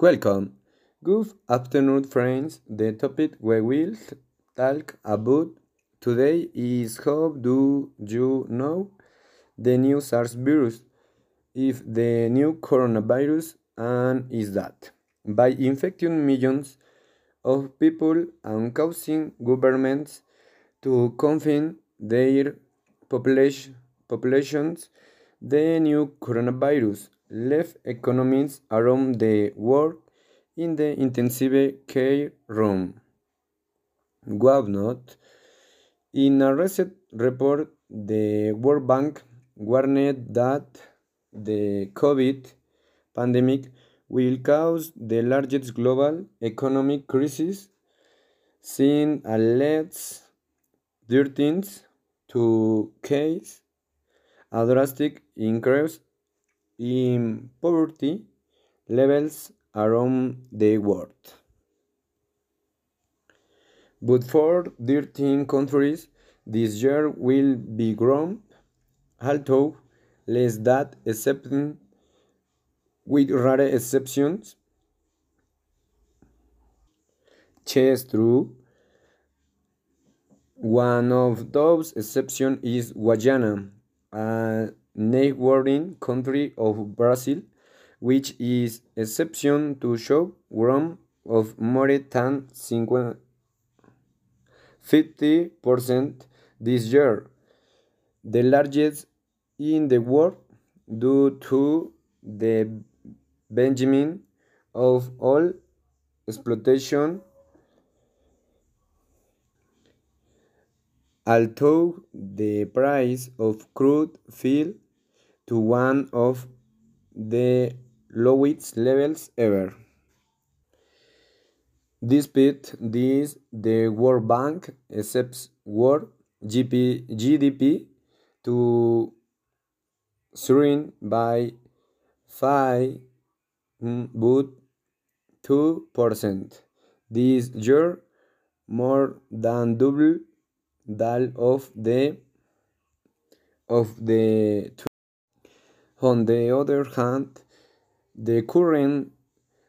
Welcome. Good afternoon, friends. The topic we will talk about today is how do you know the new SARS virus? If the new coronavirus and is that by infecting millions of people and causing governments to confine their population, populations, the new coronavirus left economies around the world in the intensive care room. not? in a recent report, the World Bank warned that the COVID pandemic will cause the largest global economic crisis since a late 13th to case a drastic increase in poverty levels around the world. But for 13 countries, this year will be grown, although less than excepting with rare exceptions. Chess through One of those exceptions is Guyana, a neighboring country of Brazil, which is exception to show growth of more than 50% this year, the largest in the world due to the Benjamin of all exploitation although the price of crude fell to one of the lowest levels ever. Despite this, the World Bank expects world GP, GDP to shrink by 5 mm, but 2% this year, more than double that of the of the on the other hand, the current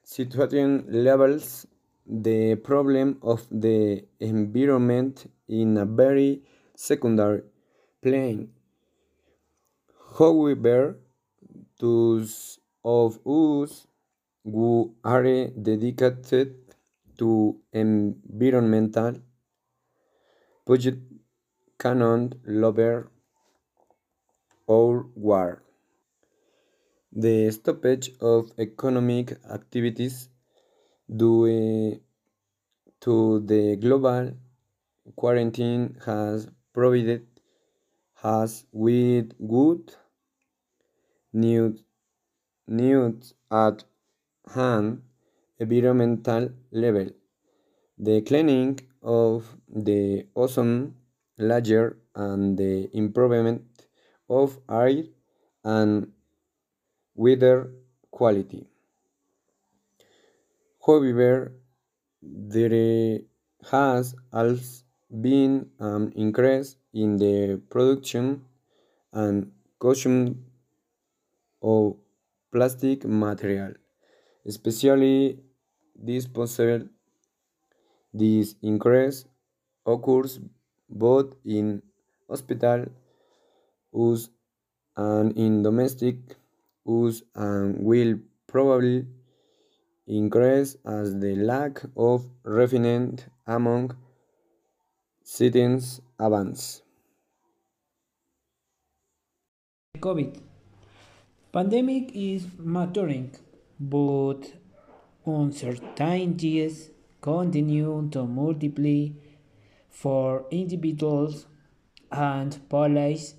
situation levels the problem of the environment in a very secondary plane. However, those of us who are dedicated to environmental budget cannot lower or war. The stoppage of economic activities due to the global quarantine has provided us with good news, news at hand environmental level. The cleaning of the ozone layer and the improvement of air and weather quality. However, there has also been an increase in the production and consumption of plastic material, especially disposable. This increase occurs both in hospital use and in domestic use and will probably increase as the lack of refinement among citizens advances. COVID pandemic is maturing, but uncertainties continue to multiply for individuals and police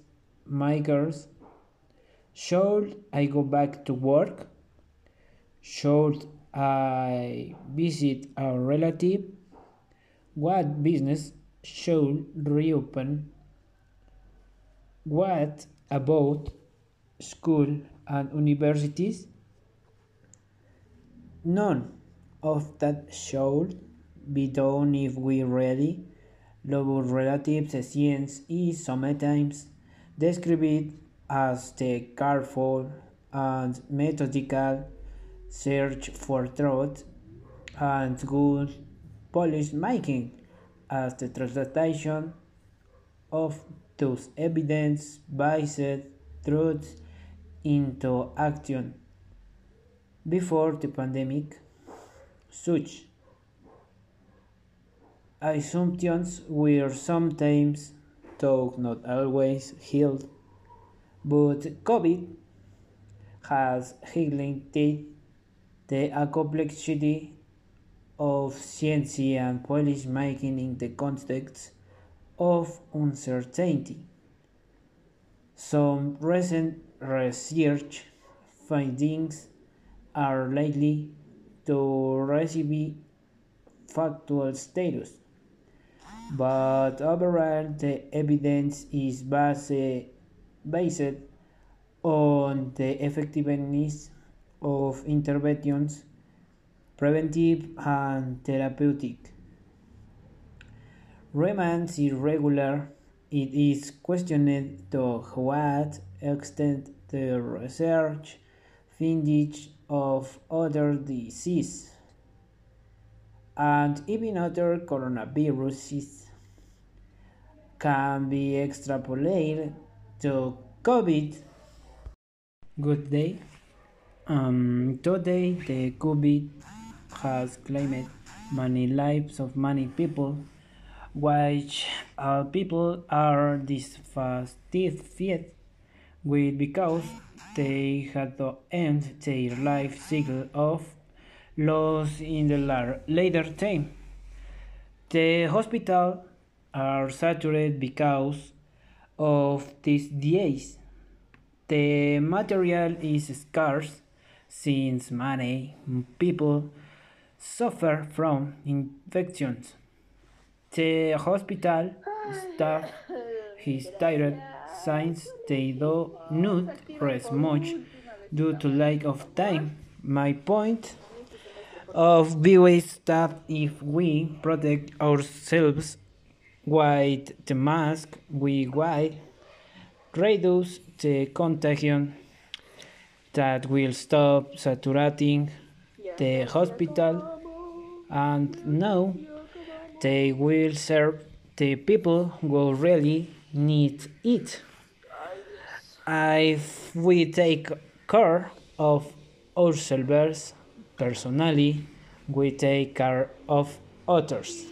makers. Should I go back to work? Should I visit a relative? What business should reopen? What about school and universities? None of that should be done if we really love relatives science is sometimes described as the careful and methodical search for truth, and good policy making as the translation of those evidence-based truths into action. Before the pandemic, such assumptions were sometimes, though not always, held, but COVID has highlighted the complexity of science and policy making in the context of uncertainty. Some recent research findings are likely to receive factual status, but overall the evidence is based, based on the effectiveness of interventions, preventive and therapeutic. Remains irregular, it is questioned to what extent the research findings of other diseases and even other coronaviruses can be extrapolated to COVID. Good day. Um, today, the COVID has claimed many lives of many people, which all people are dissatisfied with because they had to end their life cycle of loss in the later time. The hospital are saturated because of these days. The material is scarce since many people suffer from infections. The hospital staff is tired since they do not rest much due to lack of time. My point of view is that if we protect ourselves with the mask, we will reduce the contagion that will stop saturating the hospital and now they will serve the people who really need it. If we take care of ourselves personally, we take care of others.